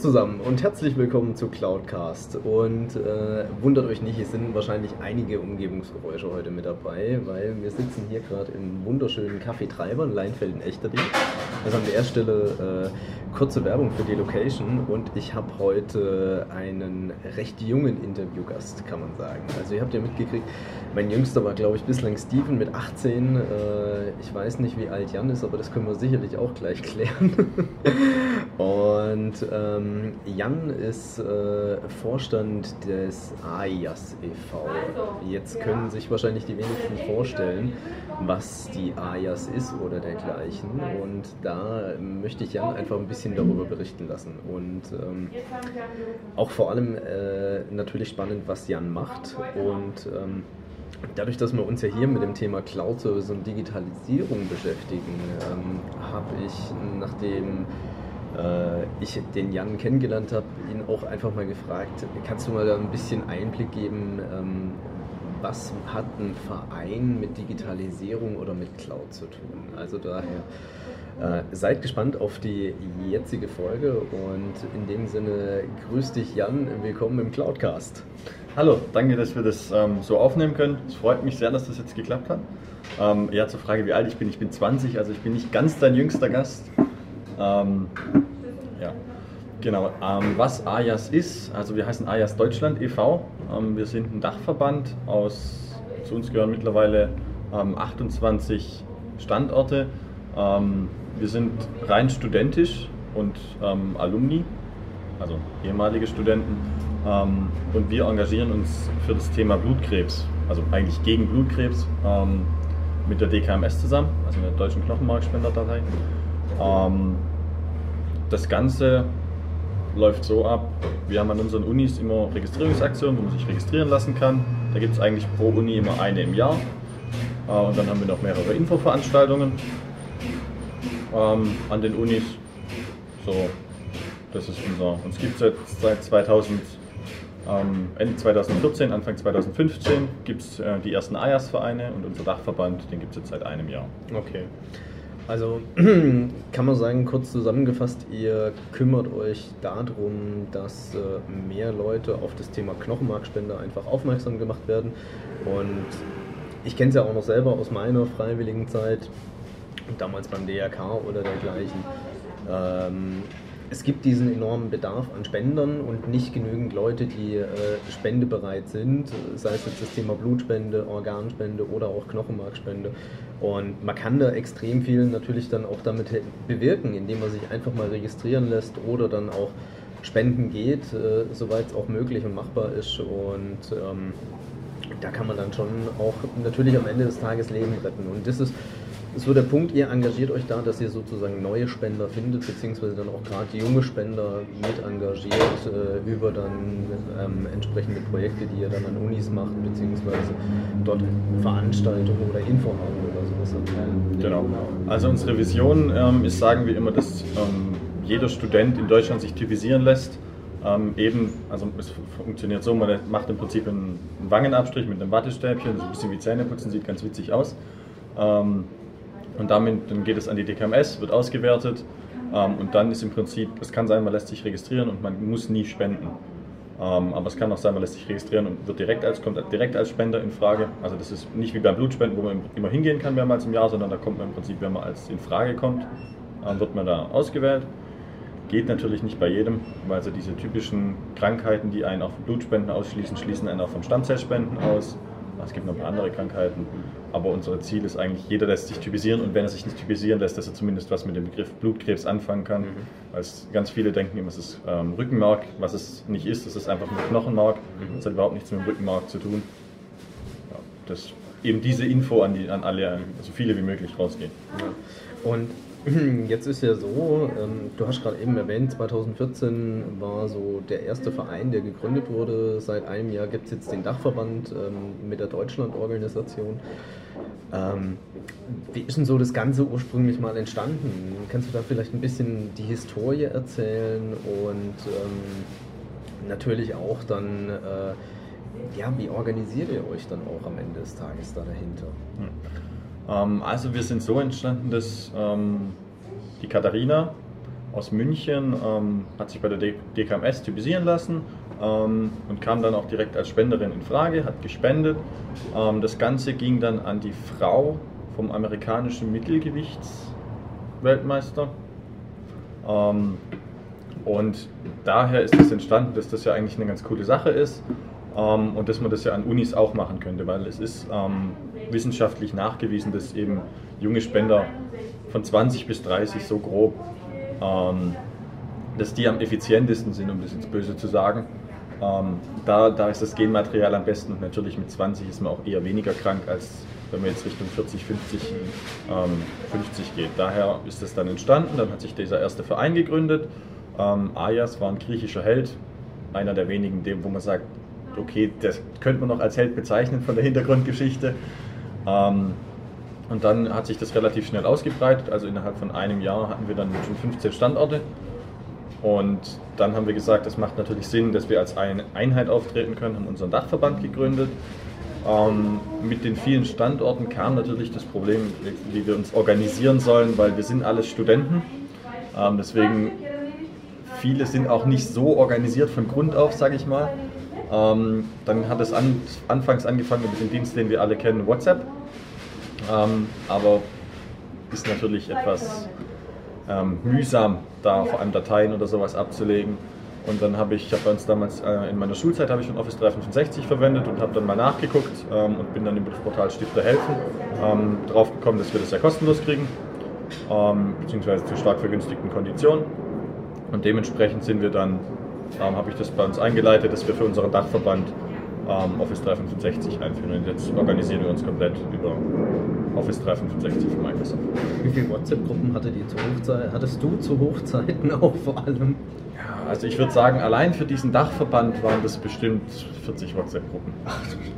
zusammen und herzlich willkommen zu Cloudcast. Und äh, wundert euch nicht, es sind wahrscheinlich einige Umgebungsgeräusche heute mit dabei, weil wir sitzen hier gerade im wunderschönen Café Treiber in Leinfelden-Echterding. Also an der Stelle äh, kurze Werbung für die Location und ich habe heute einen recht jungen Interviewgast, kann man sagen. Also ihr habt ja mitgekriegt, mein jüngster war glaube ich bislang Steven mit 18. Äh, ich weiß nicht, wie alt Jan ist, aber das können wir sicherlich auch gleich klären. und ähm, Jan ist äh, Vorstand des AIAS e.V. Jetzt können sich wahrscheinlich die wenigsten vorstellen, was die AIAS ist oder dergleichen. Und da möchte ich Jan einfach ein bisschen darüber berichten lassen. Und ähm, auch vor allem äh, natürlich spannend, was Jan macht. Und ähm, Dadurch, dass wir uns ja hier mit dem Thema Cloud Service und Digitalisierung beschäftigen, ähm, habe ich, nachdem äh, ich den Jan kennengelernt habe, ihn auch einfach mal gefragt, kannst du mal da ein bisschen Einblick geben, ähm, was hat ein Verein mit Digitalisierung oder mit Cloud zu tun? Also daher äh, seid gespannt auf die jetzige Folge und in dem Sinne grüß dich Jan, willkommen im Cloudcast. Hallo, danke, dass wir das ähm, so aufnehmen können. Es freut mich sehr, dass das jetzt geklappt hat. Ähm, ja, zur Frage, wie alt ich bin. Ich bin 20, also ich bin nicht ganz dein jüngster Gast. Ähm, ja, genau. Ähm, was AJAS ist, also wir heißen AJAS Deutschland e.V. Ähm, wir sind ein Dachverband aus, zu uns gehören mittlerweile 28 ähm, Standorte. Ähm, wir sind rein studentisch und ähm, Alumni, also ehemalige Studenten. und wir engagieren uns für das Thema Blutkrebs, also eigentlich gegen Blutkrebs mit der DKMS zusammen, also der Deutschen Knochenmarkspenderdatei. Ähm, das Ganze läuft so ab, wir haben an unseren Unis immer Registrierungsaktionen, wo man sich registrieren lassen kann. Da gibt es eigentlich pro Uni immer eine im Jahr. Äh, und dann haben wir noch mehrere Infoveranstaltungen ähm, an den Unis. So, das ist unser, uns gibt es jetzt seit 2000, ähm, Ende 2014, Anfang 2015 gibt es äh, die ersten AJAS-Vereine und unser Dachverband, den gibt es jetzt seit einem Jahr. Okay. Also kann man sagen, kurz zusammengefasst, ihr kümmert euch darum, dass äh, mehr Leute auf das Thema Knochenmarkspende einfach aufmerksam gemacht werden. Und ich kenne es ja auch noch selber aus meiner freiwilligen Zeit, damals beim DRK oder dergleichen. Ähm, es gibt diesen enormen Bedarf an Spendern und nicht genügend Leute, die äh, spendebereit sind, sei es jetzt das Thema Blutspende, Organspende oder auch Knochenmarkspende. Und man kann da extrem viel natürlich dann auch damit bewirken, indem man sich einfach mal registrieren lässt oder dann auch spenden geht, äh, soweit es auch möglich und machbar ist. Und ähm, da kann man dann schon auch natürlich am Ende des Tages Leben retten. Und das ist so der Punkt, ihr engagiert euch da, dass ihr sozusagen neue Spender findet, beziehungsweise dann auch gerade junge Spender mit engagiert äh, über dann ähm, entsprechende Projekte, die ihr dann an Unis macht, beziehungsweise dort Veranstaltungen oder Infohaben oder sowas. Genau. Also unsere Vision ähm, ist, sagen wir immer, dass ähm, jeder Student in Deutschland sich typisieren lässt. Ähm, eben, also es funktioniert so, man macht im Prinzip einen, einen Wangenabstrich mit einem Wattestäbchen, so ein bisschen wie Zähneputzen, sieht ganz witzig aus. Ähm, und damit dann geht es an die DKMS, wird ausgewertet ähm, und dann ist im Prinzip, es kann sein, man lässt sich registrieren und man muss nie spenden. Ähm, aber es kann auch sein, man lässt sich registrieren und wird direkt als, kommt direkt als Spender in Frage. Also das ist nicht wie beim Blutspenden, wo man immer hingehen kann mehrmals im Jahr, sondern da kommt man im Prinzip, wenn man als in Frage kommt, ähm, wird man da ausgewählt. Geht natürlich nicht bei jedem, weil so diese typischen Krankheiten, die einen auch von Blutspenden ausschließen, schließen einen auch von Stammzellspenden aus. Es gibt noch ein paar andere Krankheiten. Aber unser Ziel ist eigentlich, jeder lässt sich typisieren und wenn er sich nicht typisieren lässt, dass er zumindest was mit dem Begriff Blutkrebs anfangen kann. Mhm. Weil ganz viele denken immer, es ist ähm, Rückenmark, was es nicht ist, es ist einfach nur Knochenmark. Mhm. Das hat überhaupt nichts mit dem Rückenmark zu tun. Ja, das eben diese Info an, die, an alle, so viele wie möglich rausgehen. Ja. Und Jetzt ist ja so, ähm, du hast gerade eben erwähnt, 2014 war so der erste Verein, der gegründet wurde. Seit einem Jahr gibt es jetzt den Dachverband ähm, mit der Deutschlandorganisation. Ähm, wie ist denn so das Ganze ursprünglich mal entstanden? Kannst du da vielleicht ein bisschen die Historie erzählen und ähm, natürlich auch dann, äh, ja, wie organisiert ihr euch dann auch am Ende des Tages da dahinter? Hm. Ähm, also wir sind so entstanden, dass ähm, die Katharina aus München ähm, hat sich bei der DKMS typisieren lassen und kam dann auch direkt als Spenderin in Frage, hat gespendet. Das Ganze ging dann an die Frau vom amerikanischen Mittelgewichtsweltmeister. Und daher ist es entstanden, dass das ja eigentlich eine ganz coole Sache ist und dass man das ja an Unis auch machen könnte, weil es ist wissenschaftlich nachgewiesen, dass eben junge Spender von 20 bis 30 so grob, ähm, dass die am effizientesten sind, um das jetzt böse zu sagen. Ähm, da, da ist das Genmaterial am besten und natürlich mit 20 ist man auch eher weniger krank, als wenn man jetzt Richtung 40, 50, ähm, 50 geht. Daher ist das dann entstanden, dann hat sich dieser erste Verein gegründet. Ähm, Ayas war ein griechischer Held, einer der wenigen, wo man sagt, okay, das könnte man noch als Held bezeichnen von der Hintergrundgeschichte. Ähm, und dann hat sich das relativ schnell ausgebreitet. Also innerhalb von einem Jahr hatten wir dann schon 15 Standorte. Und dann haben wir gesagt, es macht natürlich Sinn, dass wir als eine Einheit auftreten können, haben unseren Dachverband gegründet. Ähm, mit den vielen Standorten kam natürlich das Problem, wie wir uns organisieren sollen, weil wir sind alles Studenten. Ähm, deswegen viele sind auch nicht so organisiert von Grund auf, sage ich mal. Ähm, dann hat es an, anfangs angefangen mit dem Dienst, den wir alle kennen, WhatsApp. Ähm, aber ist natürlich etwas ähm, mühsam, da vor allem Dateien oder sowas abzulegen. Und dann habe ich, ich habe bei uns damals äh, in meiner Schulzeit habe ich schon Office 365 verwendet und habe dann mal nachgeguckt ähm, und bin dann über das Portal Stifter helfen ähm, drauf gekommen, dass wir das ja kostenlos kriegen, ähm, beziehungsweise zu stark vergünstigten Konditionen. Und dementsprechend sind wir dann ähm, habe ich das bei uns eingeleitet, dass wir für unseren Dachverband ähm, Office 365 einführen. Und jetzt organisieren wir uns komplett über Office 365 von Microsoft. Wie viele WhatsApp-Gruppen hattest du zu Hochzeiten auch vor allem? Also ich würde sagen, allein für diesen Dachverband waren das bestimmt 40 WhatsApp-Gruppen,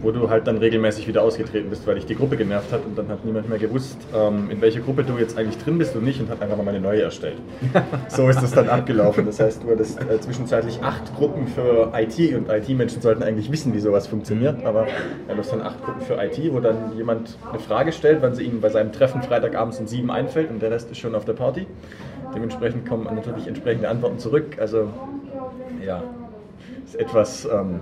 wo du halt dann regelmäßig wieder ausgetreten bist, weil dich die Gruppe genervt hat und dann hat niemand mehr gewusst, ähm, in welcher Gruppe du jetzt eigentlich drin bist und nicht und hat einfach nochmal eine neue erstellt. so ist das dann abgelaufen. Das heißt, du hattest äh, zwischenzeitlich acht Gruppen für IT und IT-Menschen sollten eigentlich wissen, wie sowas funktioniert, aber ja, du hast dann acht Gruppen für IT, wo dann jemand eine Frage stellt, wann sie ihm bei seinem Treffen Freitagabends um sieben einfällt und der Rest ist schon auf der Party. Dementsprechend kommen natürlich entsprechende Antworten zurück. Also ja, ist etwas ähm,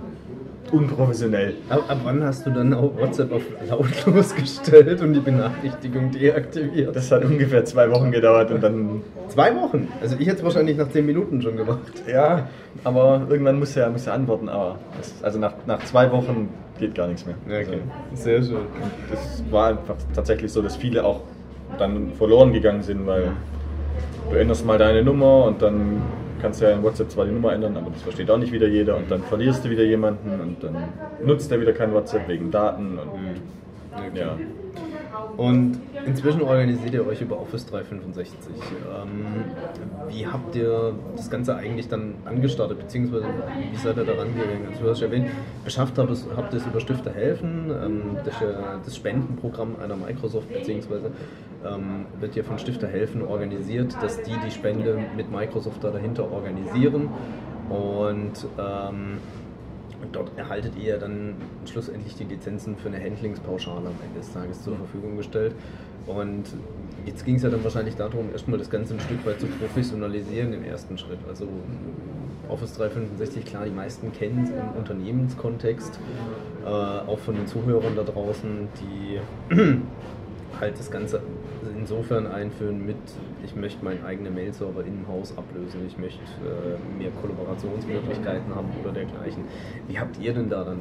unprofessionell. Ab, ab, wann hast du dann auch WhatsApp auf lautlos gestellt und die Benachrichtigung deaktiviert? Das hat ungefähr zwei Wochen gedauert und dann. Zwei Wochen? Also ich hätte es wahrscheinlich nach zehn Minuten schon gemacht. Ja, aber irgendwann muss er, muss er antworten. Aber das, also nach, nach zwei Wochen geht gar nichts mehr. Okay. Also, Sehr schön. Das war einfach tatsächlich so, dass viele auch dann verloren gegangen sind, weil du änderst mal deine Nummer und dann kannst du ja in WhatsApp zwar die Nummer ändern, aber das versteht auch nicht wieder jeder und dann verlierst du wieder jemanden und dann nutzt er wieder kein WhatsApp wegen Daten und mhm. ja. Und inzwischen organisiert ihr euch über Office 365. Ähm, wie habt ihr das Ganze eigentlich dann angestartet, beziehungsweise wie seid ihr da rangegangen? Also du hast ja erwähnt, beschafft habt ihr es über Stifter helfen, ähm, das, das, Spendenprogramm einer Microsoft, beziehungsweise ähm, wird ja von Stifter helfen organisiert, dass die die Spende mit Microsoft da dahinter organisieren. Und ähm, und dort erhaltet ihr dann schlussendlich die Lizenzen für eine Handlingspauschale am Ende des Tages zur Verfügung gestellt. Und jetzt ging es ja dann wahrscheinlich darum, erstmal das Ganze ein Stück weit zu professionalisieren im ersten Schritt. Also Office 365, klar, die meisten kennen es im Unternehmenskontext, äh, auch von den Zuhörern da draußen, die halt das Ganze insofern einführen mit, ich möchte meinen eigenen Mail-Server im Haus ablösen, ich möchte äh, mehr Kollaborationsmöglichkeiten haben oder dergleichen. Wie habt ihr denn da dann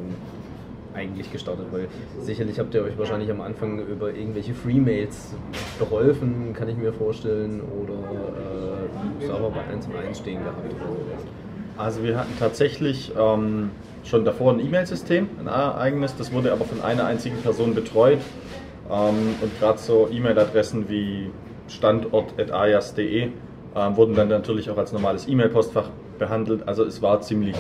eigentlich gestartet? Weil sicherlich habt ihr euch wahrscheinlich am Anfang über irgendwelche Free-Mails geholfen, kann ich mir vorstellen, oder äh, Server bei 1 und 1 stehen gehabt. Also wir hatten tatsächlich ähm, schon davor ein E-Mail-System, ein eigenes, das wurde aber von einer einzigen Person betreut. Ähm, und gerade so E-Mail-Adressen wie standort.ayas.de ähm, wurden dann natürlich auch als normales E-Mail-Postfach behandelt. Also es war ziemlich,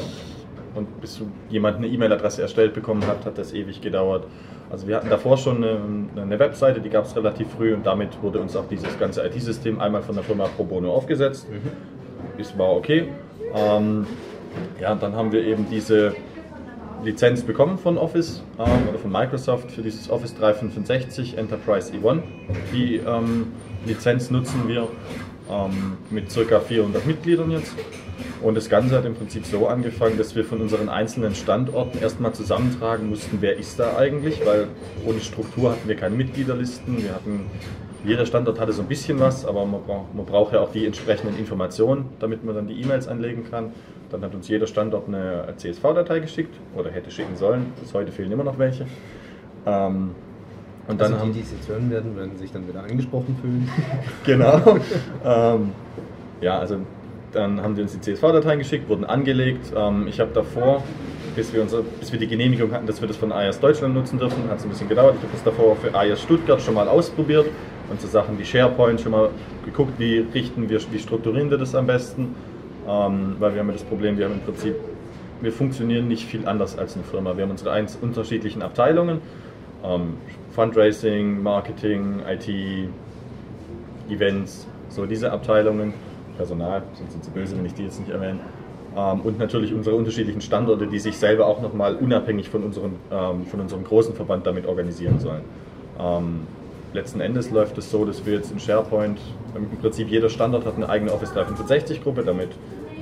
und bis jemand eine E-Mail-Adresse erstellt bekommen hat, hat das ewig gedauert. Also wir hatten davor schon eine, eine Webseite, die gab es relativ früh und damit wurde uns auch dieses ganze IT-System einmal von der Firma Pro Bono aufgesetzt. Mhm. Das war okay. Ähm, ja, dann haben wir eben diese Lizenz bekommen von Office ähm, oder von Microsoft für dieses Office 365 Enterprise E1. Die ähm, Lizenz nutzen wir ähm, mit ca. 400 Mitgliedern jetzt. Und das Ganze hat im Prinzip so angefangen, dass wir von unseren einzelnen Standorten erstmal zusammentragen mussten, wer ist da eigentlich, weil ohne Struktur hatten wir keine Mitgliederlisten. Wir hatten, jeder Standort hatte so ein bisschen was, aber man braucht, man braucht ja auch die entsprechenden Informationen, damit man dann die E-Mails anlegen kann. Dann hat uns jeder Standort eine CSV-Datei geschickt oder hätte schicken sollen. Bis heute fehlen immer noch welche. Ähm, und also dann die, die es jetzt hören werden, werden sich dann wieder angesprochen fühlen. genau. ähm, ja, also dann haben die uns die CSV-Dateien geschickt, wurden angelegt. Ähm, ich habe davor, bis wir, unser, bis wir die Genehmigung hatten, dass wir das von AIS Deutschland nutzen dürfen, hat es ein bisschen gedauert. Ich habe das davor für AIS Stuttgart schon mal ausprobiert und so Sachen wie SharePoint schon mal geguckt, wie richten wir, wie strukturieren wir das am besten. Ähm, weil wir haben ja das Problem, wir haben im Prinzip, wir funktionieren nicht viel anders als eine Firma. Wir haben unsere eins unterschiedlichen Abteilungen, ähm, Fundraising, Marketing, IT, Events, so diese Abteilungen, Personal, sonst sind sie böse, wenn ich die jetzt nicht erwähne. Ähm, und natürlich unsere unterschiedlichen Standorte, die sich selber auch nochmal unabhängig von, unseren, ähm, von unserem großen Verband damit organisieren sollen. Letzten Endes läuft es so, dass wir jetzt in SharePoint, im Prinzip jeder Standort hat eine eigene Office 365 Gruppe, damit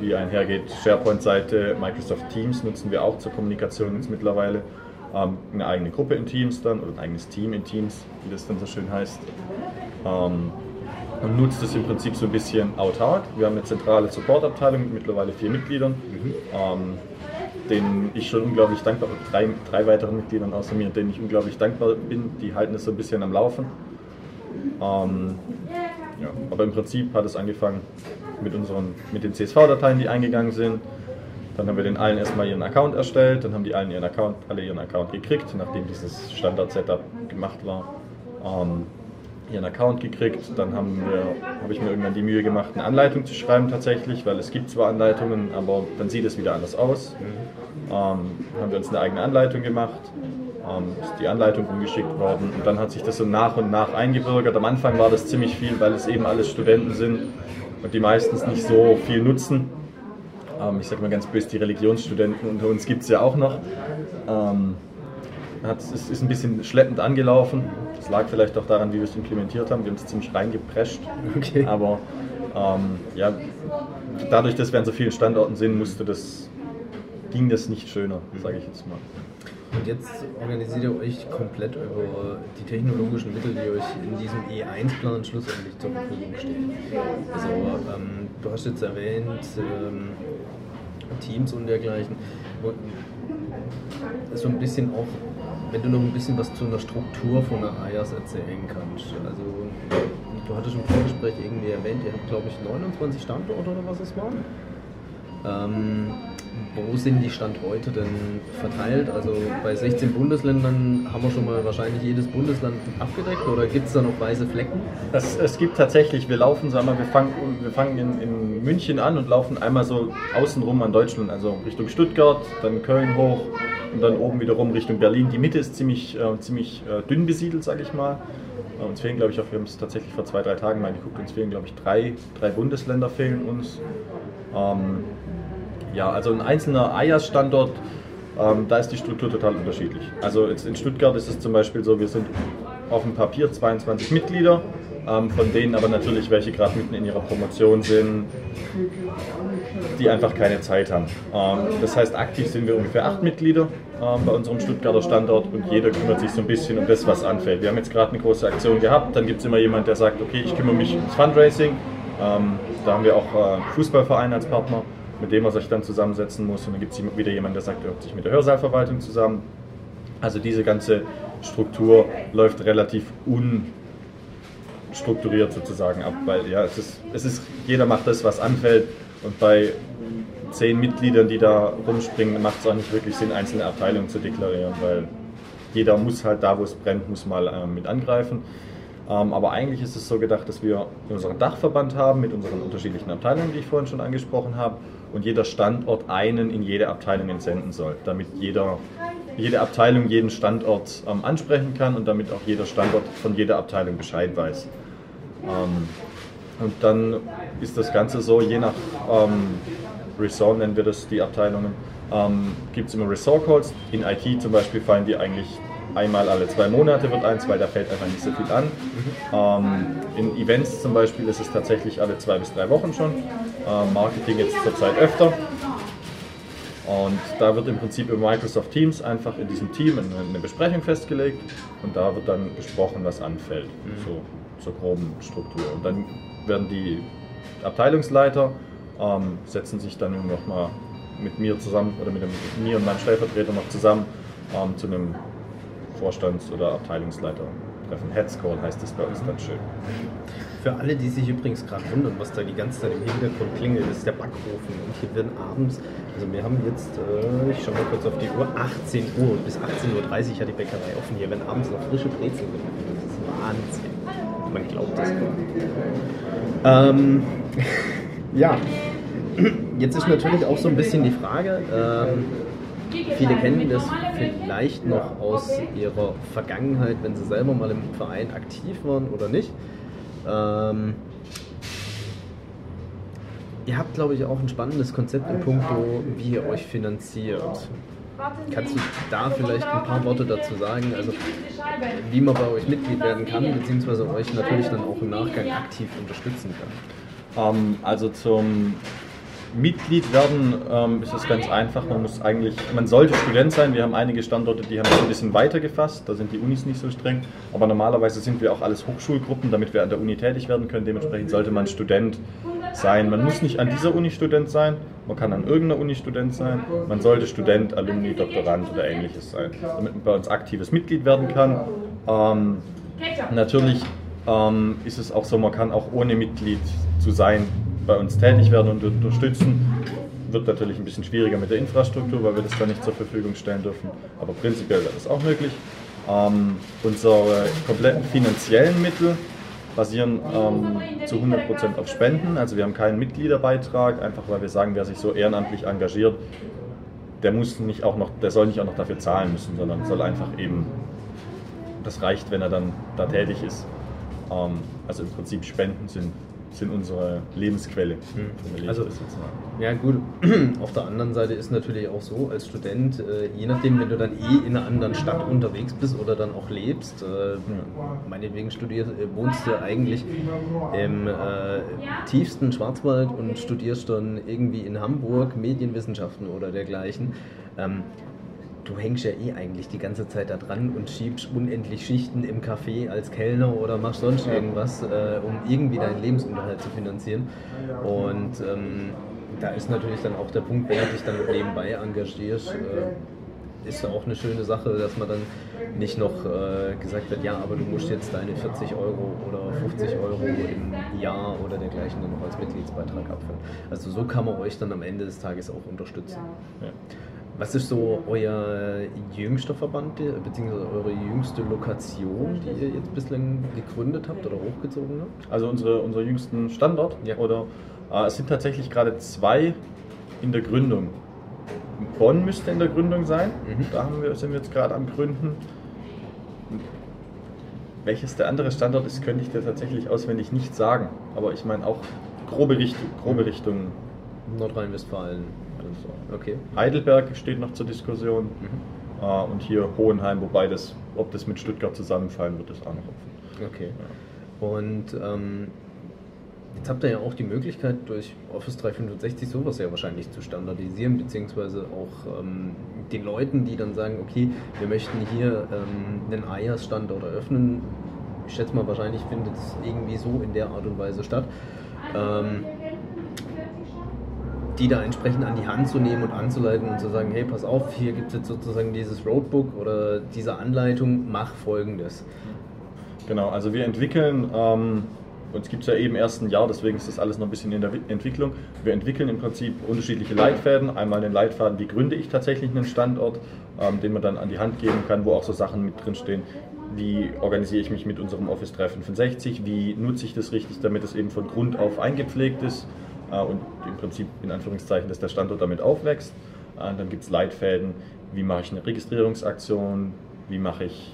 wie einhergeht SharePoint-Seite, Microsoft Teams nutzen wir auch zur Kommunikation jetzt mittlerweile. Ähm, eine eigene Gruppe in Teams dann oder ein eigenes Team in Teams, wie das dann so schön heißt. Ähm, und nutzt es im Prinzip so ein bisschen autark. Wir haben eine zentrale Supportabteilung mit mittlerweile vier Mitgliedern, mhm. ähm, denen ich schon unglaublich dankbar bin, drei, drei weiteren Mitgliedern außer mir, denen ich unglaublich dankbar bin. Die halten es so ein bisschen am Laufen. Ähm, ja, aber im Prinzip hat es angefangen mit, unseren, mit den CSV-Dateien, die eingegangen sind. Dann haben wir den allen erstmal ihren Account erstellt, dann haben die allen ihren Account, alle ihren Account gekriegt, nachdem dieses Standard-Setup gemacht war. Ähm, ihren Account gekriegt, dann haben wir, habe ich mir irgendwann die Mühe gemacht, eine Anleitung zu schreiben tatsächlich, weil es gibt zwar Anleitungen, aber dann sieht es wieder anders aus. Mhm. Ähm, haben wir uns eine eigene Anleitung gemacht, ähm, ist die Anleitung umgeschickt worden und dann hat sich das so nach und nach eingebürgert. Am Anfang war das ziemlich viel, weil es eben alles Studenten sind und die meistens nicht so viel nutzen. Ähm, ich sage mal ganz böse, die Religionsstudenten unter uns gibt es ja auch noch. Ähm, hat, es ist ein bisschen schleppend angelaufen. Das lag vielleicht auch daran, wie wir es implementiert haben. Wir haben es ziemlich reingeprescht. Okay. Aber ähm, ja, dadurch, dass wir an so vielen Standorten sind, musste das, ging das nicht schöner, sage ich jetzt mal. Und jetzt organisiert ihr euch komplett über die technologischen Mittel, die euch in diesem E1-Plan schlussendlich zur Verfügung stehen. Also ähm, du hast jetzt erwähnt ähm, Teams und dergleichen. So ein bisschen auch, wenn du noch ein bisschen was zu einer Struktur von der AYAS erzählen kannst. Also du hattest im Vorgespräch irgendwie erwähnt, ihr habt glaube ich 29 Standorte oder was es war. Ähm, wo sind die Stand heute denn verteilt? Also bei 16 Bundesländern haben wir schon mal wahrscheinlich jedes Bundesland abgedeckt oder gibt es da noch weiße Flecken? Es, es gibt tatsächlich, wir laufen, sagen wir, wir fangen, wir fangen in, in München an und laufen einmal so außenrum an Deutschland, also Richtung Stuttgart, dann Köln hoch und dann oben wiederum Richtung Berlin. Die Mitte ist ziemlich, äh, ziemlich äh, dünn besiedelt, sage ich mal. Äh, uns fehlen, glaube ich, auch, wir haben es tatsächlich vor zwei, drei Tagen mal geguckt, uns fehlen, glaube ich, drei, drei Bundesländer fehlen uns. Ähm, ja, also ein einzelner AIAS-Standort, ähm, da ist die Struktur total unterschiedlich. Also jetzt in Stuttgart ist es zum Beispiel so, wir sind auf dem Papier 22 Mitglieder, ähm, von denen aber natürlich welche gerade mitten in ihrer Promotion sind, die einfach keine Zeit haben. Ähm, das heißt, aktiv sind wir ungefähr acht Mitglieder ähm, bei unserem Stuttgarter Standort und jeder kümmert sich so ein bisschen um das, was anfällt. Wir haben jetzt gerade eine große Aktion gehabt, dann gibt es immer jemand, der sagt, okay, ich kümmere mich ums Fundraising. Ähm, da haben wir auch äh, Fußballverein als Partner mit dem man sich dann zusammensetzen muss. Und dann gibt es wieder jemanden, der sagt, er hört sich mit der Hörsaalverwaltung zusammen. Also diese ganze Struktur läuft relativ unstrukturiert sozusagen ab, weil ja, es ist, es ist, jeder macht das, was anfällt. Und bei zehn Mitgliedern, die da rumspringen, macht es auch nicht wirklich Sinn, einzelne Abteilungen zu deklarieren, weil jeder muss halt da, wo es brennt, muss mal äh, mit angreifen. Ähm, aber eigentlich ist es so gedacht, dass wir unseren Dachverband haben mit unseren unterschiedlichen Abteilungen, die ich vorhin schon angesprochen habe, und jeder Standort einen in jede Abteilung entsenden soll, damit jeder, jede Abteilung jeden Standort ähm, ansprechen kann und damit auch jeder Standort von jeder Abteilung Bescheid weiß. Und dann ist das Ganze so, je nach ähm, Ressort nennen wir das die Abteilungen, ähm, gibt es immer Ressort Calls. In IT zum Beispiel fallen die eigentlich einmal alle zwei Monate wird eins, weil da fällt einfach nicht so viel an. Ähm, in Events zum Beispiel ist es tatsächlich alle zwei bis drei Wochen schon. Ähm, Marketing jetzt zurzeit öfter. Und da wird im Prinzip über Microsoft Teams einfach in diesem Team eine Besprechung festgelegt und da wird dann besprochen, was anfällt, mhm. so zur groben Struktur. Und dann werden die Abteilungsleiter ähm, setzen sich dann nochmal mit mir zusammen oder mit, dem, mit mir und meinem Stellvertreter noch zusammen ähm, zu einem Vorstands- oder Abteilungsleiter treffen. Headscore heißt das bei uns dann schön. Für alle, die sich übrigens gerade wundern, was da die ganze Zeit im Hintergrund klingelt, ist der Backofen. Und hier werden abends, also wir haben jetzt, äh, ich schaue mal kurz auf die Uhr, 18 Uhr und bis 18.30 Uhr hat die Bäckerei offen. Hier werden abends noch frische Brezeln gemacht. Das ist Wahnsinn. Man glaubt gar nicht. Ähm, ja, jetzt ist natürlich auch so ein bisschen die Frage, ähm, Viele kennen das vielleicht noch aus ihrer Vergangenheit, wenn sie selber mal im Verein aktiv waren oder nicht. Ähm, ihr habt, glaube ich, auch ein spannendes Konzept im Punkt, wie ihr euch finanziert. Kannst du da vielleicht ein paar Worte dazu sagen, also wie man bei euch Mitglied werden kann, beziehungsweise euch natürlich dann auch im Nachgang aktiv unterstützen kann? Ähm, also zum Mitglied werden ähm, ist es ganz einfach. Man muss eigentlich, man sollte Student sein. Wir haben einige Standorte, die haben es ein bisschen weiter gefasst. Da sind die Unis nicht so streng. Aber normalerweise sind wir auch alles Hochschulgruppen, damit wir an der Uni tätig werden können. Dementsprechend sollte man Student sein. Man muss nicht an dieser Uni Student sein. Man kann an irgendeiner Uni Student sein. Man sollte Student, Alumni, Doktorand oder ähnliches sein, damit man bei uns aktives Mitglied werden kann. Ähm, natürlich ähm, ist es auch so, man kann auch ohne Mitglied zu sein bei uns tätig werden und unterstützen. Wird natürlich ein bisschen schwieriger mit der Infrastruktur, weil wir das da nicht zur Verfügung stellen dürfen. Aber prinzipiell wäre das auch möglich. Ähm, unsere kompletten finanziellen Mittel basieren ähm, zu 100% auf Spenden. Also wir haben keinen Mitgliederbeitrag, einfach weil wir sagen, wer sich so ehrenamtlich engagiert, der muss nicht auch noch, der soll nicht auch noch dafür zahlen müssen, sondern soll einfach eben, das reicht, wenn er dann da tätig ist. Ähm, also im Prinzip Spenden sind sind unsere Lebensquelle. Mhm. Also, ja gut, auf der anderen Seite ist natürlich auch so, als Student, äh, je nachdem, wenn du dann eh in einer anderen Stadt unterwegs bist oder dann auch lebst, äh, meinetwegen studierst, äh, wohnst du eigentlich im äh, tiefsten Schwarzwald und studierst dann irgendwie in Hamburg Medienwissenschaften oder dergleichen. Ähm, du hängst ja eh eigentlich die ganze Zeit da dran und schiebst unendlich Schichten im Café als Kellner oder machst sonst irgendwas, äh, um irgendwie deinen Lebensunterhalt zu finanzieren. Und ähm, da ist natürlich dann auch der Punkt, wenn du dich dann nebenbei engagierst, äh, ist auch eine schöne Sache, dass man dann nicht noch äh, gesagt wird, ja, aber du musst jetzt deine 40 Euro oder 50 Euro im Jahr oder dergleichen dann noch als Mitgliedsbeitrag abführen. Also so kann man euch dann am Ende des Tages auch unterstützen. Ja. Was ist so euer jüngster Verband, beziehungsweise eure jüngste Lokation, die ihr jetzt bislang gegründet habt oder hochgezogen habt? Also unsere, unser jüngsten Standort? Ja. Oder äh, es sind tatsächlich gerade zwei in der Gründung. Bonn müsste in der Gründung sein. Mhm. Da haben wir, sind wir jetzt gerade am Gründen. Welches der andere Standort ist, könnte ich dir tatsächlich auswendig nicht sagen. Aber ich meine auch grobe Richtung. Grobe Richtung. Nordrhein-Westfalen. Okay. Heidelberg steht noch zur Diskussion. Mhm. Uh, und hier Hohenheim, wobei das, ob das mit Stuttgart zusammenfallen wird, ist auch noch offen. Okay. Ja. Und ähm, jetzt habt ihr ja auch die Möglichkeit, durch Office 365 sowas ja wahrscheinlich zu standardisieren, beziehungsweise auch ähm, den Leuten, die dann sagen, okay, wir möchten hier ähm, einen IaaS-Standort eröffnen. Ich schätze mal, wahrscheinlich findet es irgendwie so in der Art und Weise statt. Ähm, die da entsprechend an die Hand zu nehmen und anzuleiten und zu sagen, hey, pass auf, hier gibt es jetzt sozusagen dieses Roadbook oder diese Anleitung, mach folgendes. Genau, also wir entwickeln ähm, uns gibt es ja eben erst ein Jahr, deswegen ist das alles noch ein bisschen in der Entwicklung. Wir entwickeln im Prinzip unterschiedliche Leitfäden. Einmal den Leitfaden, wie gründe ich tatsächlich einen Standort, ähm, den man dann an die Hand geben kann, wo auch so Sachen mit drin stehen. Wie organisiere ich mich mit unserem Office 365? Wie nutze ich das richtig, damit es eben von Grund auf eingepflegt ist und im Prinzip in Anführungszeichen, dass der Standort damit aufwächst. Äh, dann gibt es Leitfäden, wie mache ich eine Registrierungsaktion, wie mache ich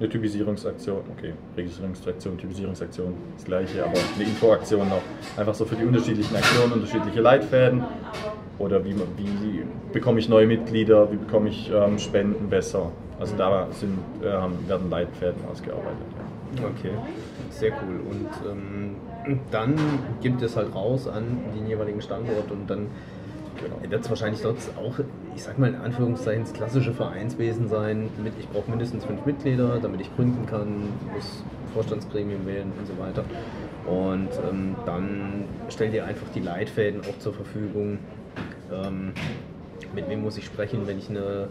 eine Typisierungsaktion, okay, Registrierungsaktion, Typisierungsaktion, das gleiche, aber eine Infoaktion noch. Einfach so für die unterschiedlichen Aktionen, unterschiedliche Leitfäden. Oder wie, wie bekomme ich neue Mitglieder, wie bekomme ich ähm, Spenden besser. Also da sind, ähm, werden Leitfäden ausgearbeitet. Okay, sehr cool. Und ähm, dann gibt es halt raus an den jeweiligen Standort und dann Genau. Wird es wahrscheinlich dort auch, ich sag mal in Anführungszeichen, das klassische Vereinswesen sein, mit ich brauche mindestens fünf Mitglieder, damit ich gründen kann, muss Vorstandsgremium wählen und so weiter. Und ähm, dann stellt ihr einfach die Leitfäden auch zur Verfügung. Ähm, mit wem muss ich sprechen, wenn ich eine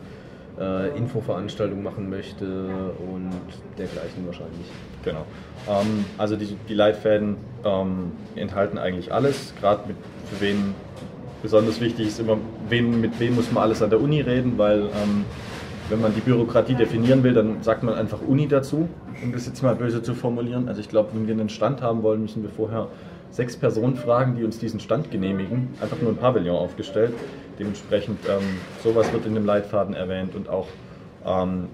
äh, Infoveranstaltung machen möchte und dergleichen wahrscheinlich. Genau. Ähm, also die, die Leitfäden ähm, enthalten eigentlich alles, gerade mit für wen besonders wichtig ist immer, wen, mit wem muss man alles an der Uni reden, weil ähm, wenn man die Bürokratie definieren will, dann sagt man einfach Uni dazu, um das jetzt mal böse zu formulieren. Also ich glaube, wenn wir einen Stand haben wollen, müssen wir vorher sechs Personen fragen, die uns diesen Stand genehmigen. Einfach nur ein Pavillon aufgestellt. Dementsprechend ähm, sowas wird in dem Leitfaden erwähnt und auch ähm,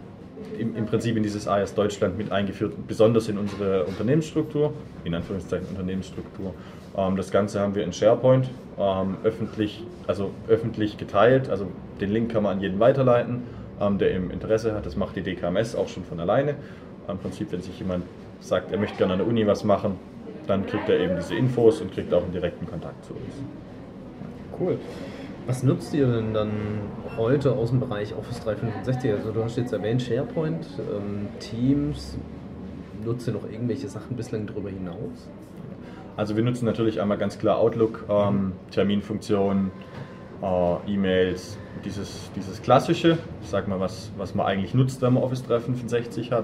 im, im, Prinzip in dieses AS Deutschland mit eingeführt, besonders in unsere Unternehmensstruktur, in Anführungszeichen Unternehmensstruktur. Ähm, das Ganze haben wir in SharePoint ähm, öffentlich, also öffentlich geteilt. Also den Link kann man an jeden weiterleiten, ähm, der eben Interesse hat. Das macht die DKMS auch schon von alleine. Im Prinzip, wenn sich jemand sagt, er möchte gerne an der Uni was machen, dann kriegt er eben diese Infos und kriegt auch einen direkten Kontakt zu uns. Cool. Was nutzt ihr denn dann heute aus dem Bereich Office 365? Also du hast jetzt erwähnt SharePoint, ähm, Teams. Nutzt ihr noch irgendwelche Sachen bislang darüber hinaus? Also wir nutzen natürlich einmal ganz klar Outlook, ähm, Terminfunktionen, äh, E-Mails, dieses, dieses klassische, ich sag mal, was, was man eigentlich nutzt, wenn man Office 365 hat.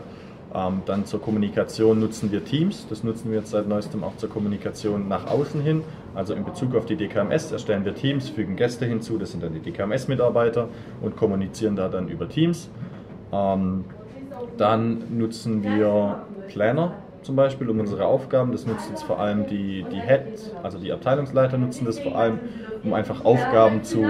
Ähm, dann zur Kommunikation nutzen wir Teams, das nutzen wir jetzt seit neuestem auch zur Kommunikation nach außen hin. Also in Bezug auf die DKMS erstellen wir Teams, fügen Gäste hinzu, das sind dann die DKMS-Mitarbeiter und kommunizieren da dann über Teams. Ähm, dann nutzen wir Planner, zum Beispiel um unsere Aufgaben. Das nutzen jetzt vor allem die, die Head, also die Abteilungsleiter nutzen das vor allem, um einfach Aufgaben zu,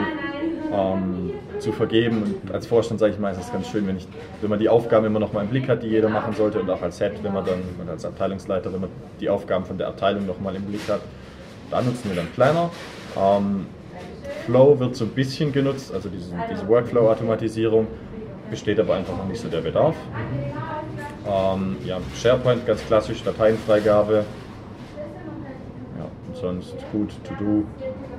ähm, zu vergeben. Und als Vorstand sage ich mal, ist es ganz schön, wenn, ich, wenn man die Aufgaben immer noch mal im Blick hat, die jeder machen sollte und auch als Head, wenn man dann, und als Abteilungsleiter, wenn man die Aufgaben von der Abteilung noch mal im Blick hat. Da nutzen wir dann Planner. Ähm, Flow wird so ein bisschen genutzt, also diese, diese Workflow-Automatisierung, besteht aber einfach noch nicht so der Bedarf. Ähm, ja, SharePoint ganz klassisch, Dateienfreigabe. Ja, und sonst gut, To-Do,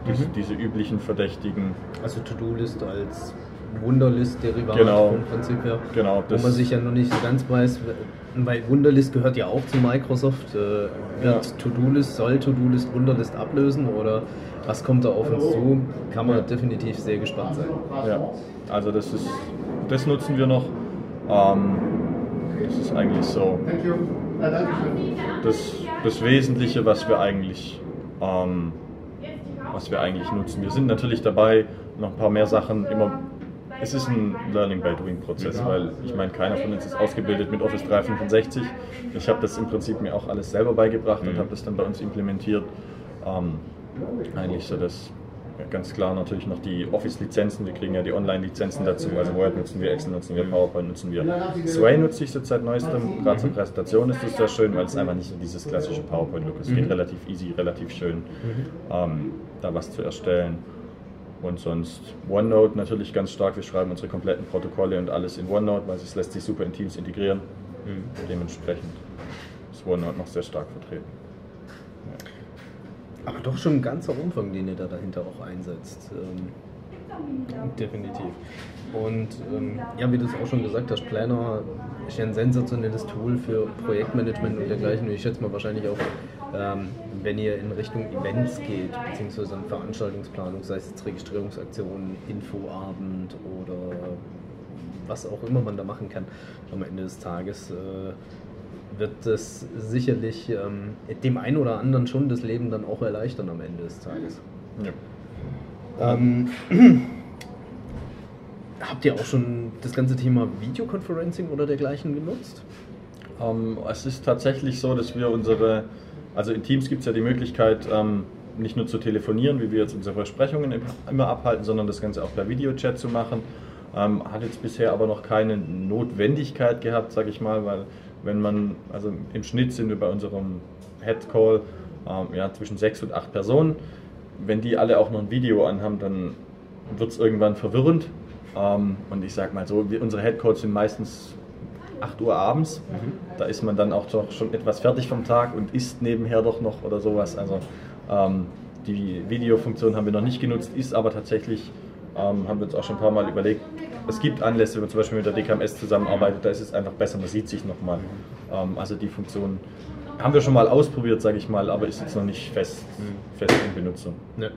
diese, mhm. diese, üblichen Verdächtigen. Also To-Do-List als Wunderlist-Derivat genau, vom Prinzip her. Genau, wo man sich ja noch nicht so ganz weiß, weil Wunderlist gehört ja auch zu Microsoft. Äh, wird ja. To-Do-List, soll To-Do-List Wunderlist ablösen oder was kommt da auf uns zu? Kann man ja. definitiv sehr gespannt sein. Ja, also das ist, das nutzen wir noch. Ähm, das ist eigentlich so das, das Wesentliche, was wir eigentlich, ähm, was wir eigentlich nutzen. Wir sind natürlich dabei, noch ein paar mehr Sachen immer. Es ist ein Learning by Doing Prozess, weil ich meine, keiner von uns ist ausgebildet mit Office 365. Ich habe das im Prinzip mir auch alles selber beigebracht und mhm. habe das dann bei uns implementiert. Ähm, eigentlich so das ganz klar natürlich noch die Office-Lizenzen. Wir kriegen ja die Online-Lizenzen dazu. Also Word nutzen wir, Excel nutzen wir, PowerPoint nutzen wir. Sway nutze ich seit neuestem. Gerade zur Präsentation ist das sehr schön, weil es einfach nicht so dieses klassische PowerPoint-Look ist. Es geht mhm. relativ easy, relativ schön, mhm. ähm, da was zu erstellen. Und sonst OneNote natürlich ganz stark. Wir schreiben unsere kompletten Protokolle und alles in OneNote, weil es lässt sich super in Teams integrieren. Mhm. Dementsprechend ist OneNote noch sehr stark vertreten. Aber doch schon ein ganzer Umfang, den ihr da dahinter auch einsetzt. Ähm, definitiv. Und ähm, ja, wie du es auch schon gesagt hast, Planner ist ja ein sensationelles Tool für Projektmanagement und dergleichen. Ich schätze mal wahrscheinlich auch, ähm, wenn ihr in Richtung Events geht, beziehungsweise an Veranstaltungsplanung, sei es jetzt Registrierungsaktionen, Infoabend oder was auch immer man da machen kann, am Ende des Tages. Äh, wird das sicherlich ähm, dem einen oder anderen schon das Leben dann auch erleichtern am Ende des Tages. Ja. Ähm, habt ihr auch schon das ganze Thema Videoconferencing oder dergleichen genutzt? Ähm, es ist tatsächlich so, dass wir unsere, also in Teams gibt es ja die Möglichkeit, ähm, nicht nur zu telefonieren, wie wir jetzt unsere Besprechungen immer abhalten, sondern das Ganze auch per Videochat zu machen. Ähm, hat jetzt bisher aber noch keine Notwendigkeit gehabt, sage ich mal, weil wenn man, also im Schnitt sind wir bei unserem Head Call ähm, ja, zwischen sechs und acht Personen. Wenn die alle auch noch ein Video anhaben, dann wird es irgendwann verwirrend. Ähm, und ich sage mal so, wir, unsere Head Calls sind meistens 8 Uhr abends. Mhm. Da ist man dann auch doch schon etwas fertig vom Tag und isst nebenher doch noch oder sowas. Also ähm, die Videofunktion haben wir noch nicht genutzt, ist aber tatsächlich, ähm, haben wir uns auch schon ein paar Mal überlegt, es gibt Anlässe, wenn man zum Beispiel mit der DKMS zusammenarbeitet, da ist es einfach besser, man sieht sich nochmal. Ähm, also die Funktion haben wir schon mal ausprobiert, sage ich mal, aber ist jetzt noch nicht fest, mhm. fest in Benutzung. Ja.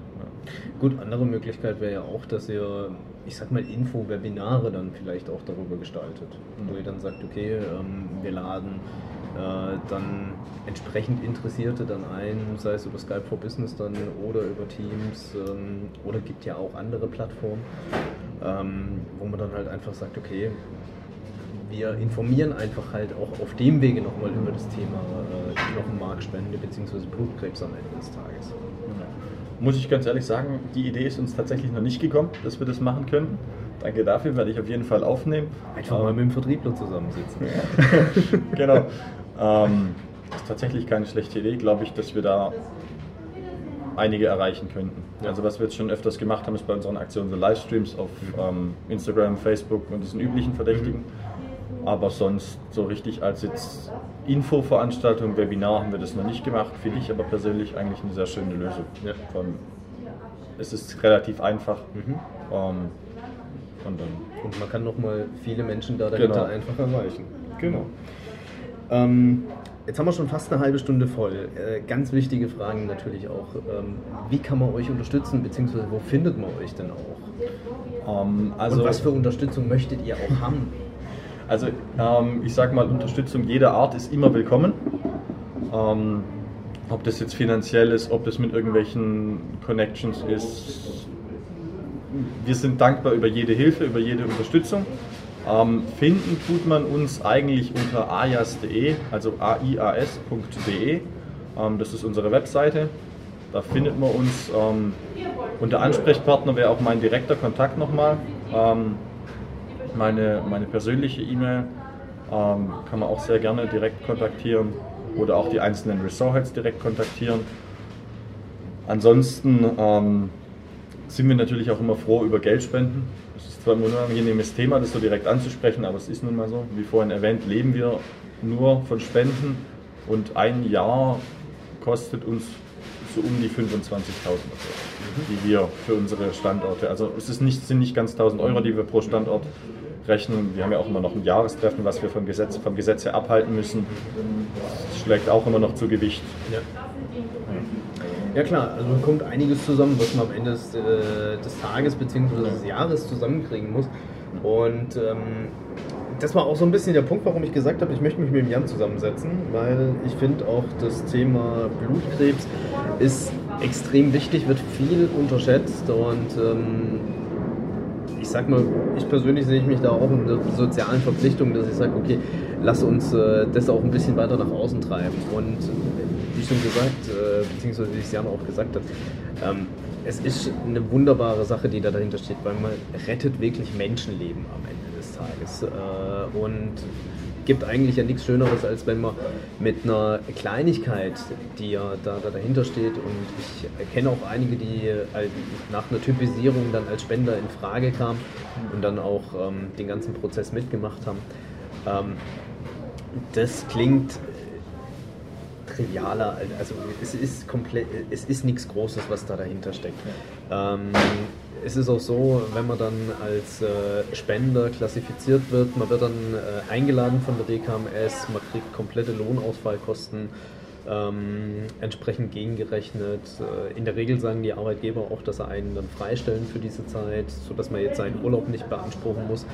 Gut, andere Möglichkeit wäre ja auch, dass ihr, ich sag mal, Info-Webinare dann vielleicht auch darüber gestaltet. Mhm. Wo ihr dann sagt, okay, ähm, wir laden äh, dann entsprechend Interessierte dann ein, sei es über Skype for Business dann oder über Teams ähm, oder gibt ja auch andere Plattformen, ähm, wo man dann halt einfach sagt, okay, wir informieren einfach halt auch auf dem Wege nochmal über das Thema äh, Knochenmarkspende bzw. Blutkrebs am Ende des Tages. Muss ich ganz ehrlich sagen, die Idee ist uns tatsächlich noch nicht gekommen, dass wir das machen können. Danke dafür, werde ich auf jeden Fall aufnehmen. Einfach mal mit dem Vertriebler zusammensitzen. genau. Ähm, das ist tatsächlich keine schlechte Idee, glaube ich, dass wir da einige erreichen könnten. Ja. Also was wir jetzt schon öfters gemacht haben, ist bei unseren Aktionen so Livestreams auf ähm, Instagram, Facebook und diesen üblichen Verdächtigen. Mhm. Aber sonst so richtig als jetzt Infoveranstaltung, Webinar haben wir das noch nicht gemacht. Finde ich aber persönlich eigentlich eine sehr schöne Lösung. Ja. Von, es ist relativ einfach. Mhm. Ähm, und, dann und man kann nochmal viele Menschen da dahinter genau. einfach erreichen. Genau. Ähm, jetzt haben wir schon fast eine halbe Stunde voll. Äh, ganz wichtige Fragen natürlich auch. Ähm, wie kann man euch unterstützen, beziehungsweise wo findet man euch denn auch? Ähm, also, Und was für Unterstützung möchtet ihr auch haben? Also ähm, ich sage mal, Unterstützung jeder Art ist immer willkommen. Ähm, ob das jetzt finanziell ist, ob das mit irgendwelchen Connections ist. Wir sind dankbar über jede Hilfe, über jede Unterstützung. Ähm, finden tut man uns eigentlich unter aias.de, also aias.de. Ähm, das ist unsere Webseite. Da findet man uns. Ähm, und Ansprechpartner wäre auch mein direkter Kontakt nochmal. Ähm, meine, meine persönliche E-Mail ähm, kann man auch sehr gerne direkt kontaktieren oder auch die einzelnen Resortheads direkt kontaktieren. Ansonsten ähm, sind wir natürlich auch immer froh über Geldspenden zwar ein unangenehmes Thema, das so direkt anzusprechen, aber es ist nun mal so. Wie vorhin erwähnt, leben wir nur von Spenden und ein Jahr kostet uns so um die 25.000 Euro, die wir für unsere Standorte, also es ist nicht, sind nicht ganz 1000 Euro, die wir pro Standort rechnen. Wir haben ja auch immer noch ein Jahrestreffen, was wir vom Gesetz, vom Gesetz her abhalten müssen. Das schlägt auch immer noch zu Gewicht. Ja. Ja klar, also kommt einiges zusammen, was man am Ende des, äh, des Tages bzw. des Jahres zusammenkriegen muss. Und ähm, das war auch so ein bisschen der Punkt, warum ich gesagt habe, ich möchte mich mit dem Jan zusammensetzen, weil ich finde auch das Thema Blutkrebs ist extrem wichtig, wird viel unterschätzt und ähm, ich sag mal, ich persönlich sehe ich mich da auch in der sozialen Verpflichtung, dass ich sage, okay, lass uns äh, das auch ein bisschen weiter nach außen treiben. Und wie schon gesagt, äh, beziehungsweise wie es Jan auch gesagt hat, ähm, es ist eine wunderbare Sache, die da dahinter steht, weil man rettet wirklich Menschenleben am Ende des Tages. Äh, und gibt eigentlich ja nichts Schöneres, als wenn man mit einer Kleinigkeit, die ja da, da dahinter steht, und ich kenne auch einige, die halt nach einer Typisierung dann als Spender in Frage kamen und dann auch ähm, den ganzen Prozess mitgemacht haben. Ähm, das klingt trivialer, also es ist komplett, es ist nichts Großes, was da dahinter steckt. Ähm, es ist auch so, wenn man dann als äh, Spender klassifiziert wird, man wird dann äh, eingeladen von der DKMS, man kriegt komplette Lohnausfallkosten ähm, entsprechend gegengerechnet. Äh, in der Regel sagen die Arbeitgeber auch, dass sie einen dann freistellen für diese Zeit, sodass man jetzt seinen Urlaub nicht beanspruchen muss.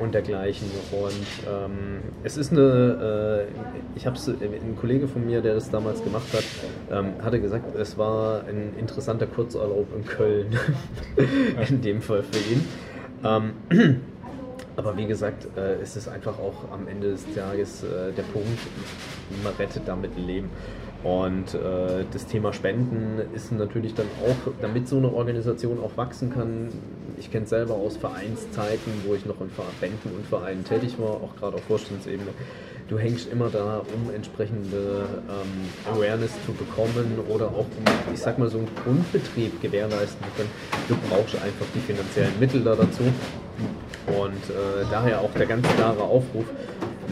Und dergleichen. Und ähm, es ist eine, äh, ich habe es, ein Kollege von mir, der das damals gemacht hat, ähm, hatte gesagt, es war ein interessanter Kurzurlaub in Köln, in dem Fall für ihn. Ähm, aber wie gesagt, äh, es ist einfach auch am Ende des Tages äh, der Punkt, man rettet damit ein Leben. Und äh, das Thema Spenden ist natürlich dann auch, damit so eine Organisation auch wachsen kann. Ich kenne es selber aus Vereinszeiten, wo ich noch in Verbänden und Vereinen tätig war, auch gerade auf Vorstandsebene. Du hängst immer da, um entsprechende ähm, Awareness zu bekommen oder auch um, ich sag mal, so einen Grundbetrieb gewährleisten zu können. Du brauchst einfach die finanziellen Mittel da dazu. Und äh, daher auch der ganz klare Aufruf,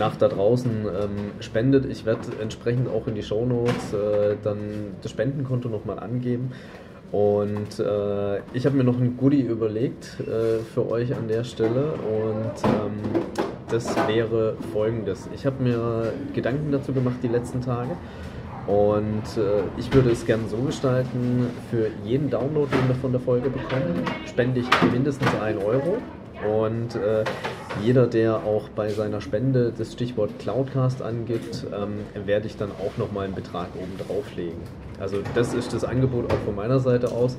nach da draußen ähm, spendet. Ich werde entsprechend auch in die Shownotes äh, dann das Spendenkonto nochmal angeben. Und äh, ich habe mir noch ein Goodie überlegt äh, für euch an der Stelle und ähm, das wäre folgendes. Ich habe mir Gedanken dazu gemacht die letzten Tage und äh, ich würde es gerne so gestalten, für jeden Download, den wir von der Folge bekommen, spende ich mindestens 1 Euro und äh, jeder, der auch bei seiner Spende das Stichwort Cloudcast angibt, ähm, werde ich dann auch nochmal einen Betrag oben drauflegen. Also das ist das Angebot auch von meiner Seite aus.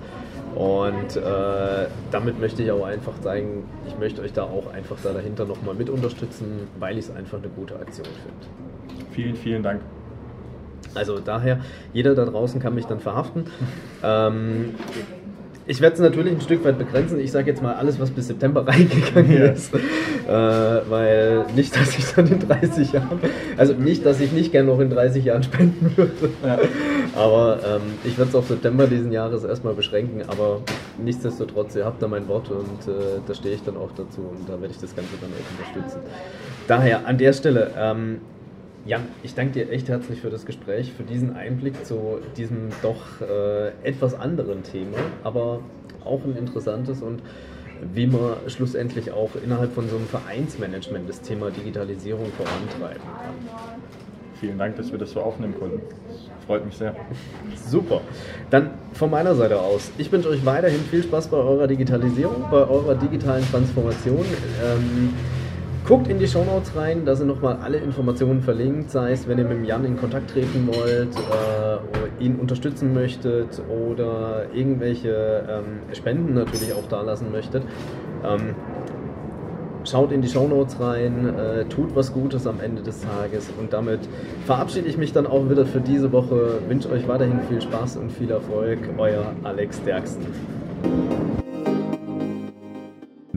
Und äh, damit möchte ich auch einfach zeigen, ich möchte euch da auch einfach da dahinter nochmal mit unterstützen, weil ich es einfach eine gute Aktion finde. Vielen, vielen Dank. Also daher, jeder da draußen kann mich dann verhaften. ähm, ich werde es natürlich ein Stück weit begrenzen. Ich sage jetzt mal alles, was bis September reingegangen ja. ist. Äh, weil nicht, dass ich dann in 30 Jahren, also nicht, dass ich nicht gerne noch in 30 Jahren spenden würde. Ja. Aber ähm, ich werde es auf September diesen Jahres erstmal beschränken. Aber nichtsdestotrotz, ihr habt da mein Wort und äh, da stehe ich dann auch dazu und da werde ich das Ganze dann auch unterstützen. Daher an der Stelle, ähm, Jan, ich danke dir echt herzlich für das Gespräch, für diesen Einblick zu diesem doch äh, etwas anderen Thema, aber auch ein interessantes und wie man schlussendlich auch innerhalb von so einem Vereinsmanagement das Thema Digitalisierung vorantreiben kann. Vielen Dank, dass wir das so aufnehmen konnten. Das freut mich sehr. Super. Dann von meiner Seite aus, ich wünsche euch weiterhin viel Spaß bei eurer Digitalisierung, bei eurer digitalen Transformation. Ähm, Guckt in die Shownotes rein, da sind nochmal alle Informationen verlinkt, sei es, wenn ihr mit Jan in Kontakt treten wollt, äh, ihn unterstützen möchtet oder irgendwelche ähm, Spenden natürlich auch da lassen möchtet. Ähm, schaut in die Shownotes rein, äh, tut was Gutes am Ende des Tages und damit verabschiede ich mich dann auch wieder für diese Woche. Wünsche euch weiterhin viel Spaß und viel Erfolg. Euer Alex Derksen.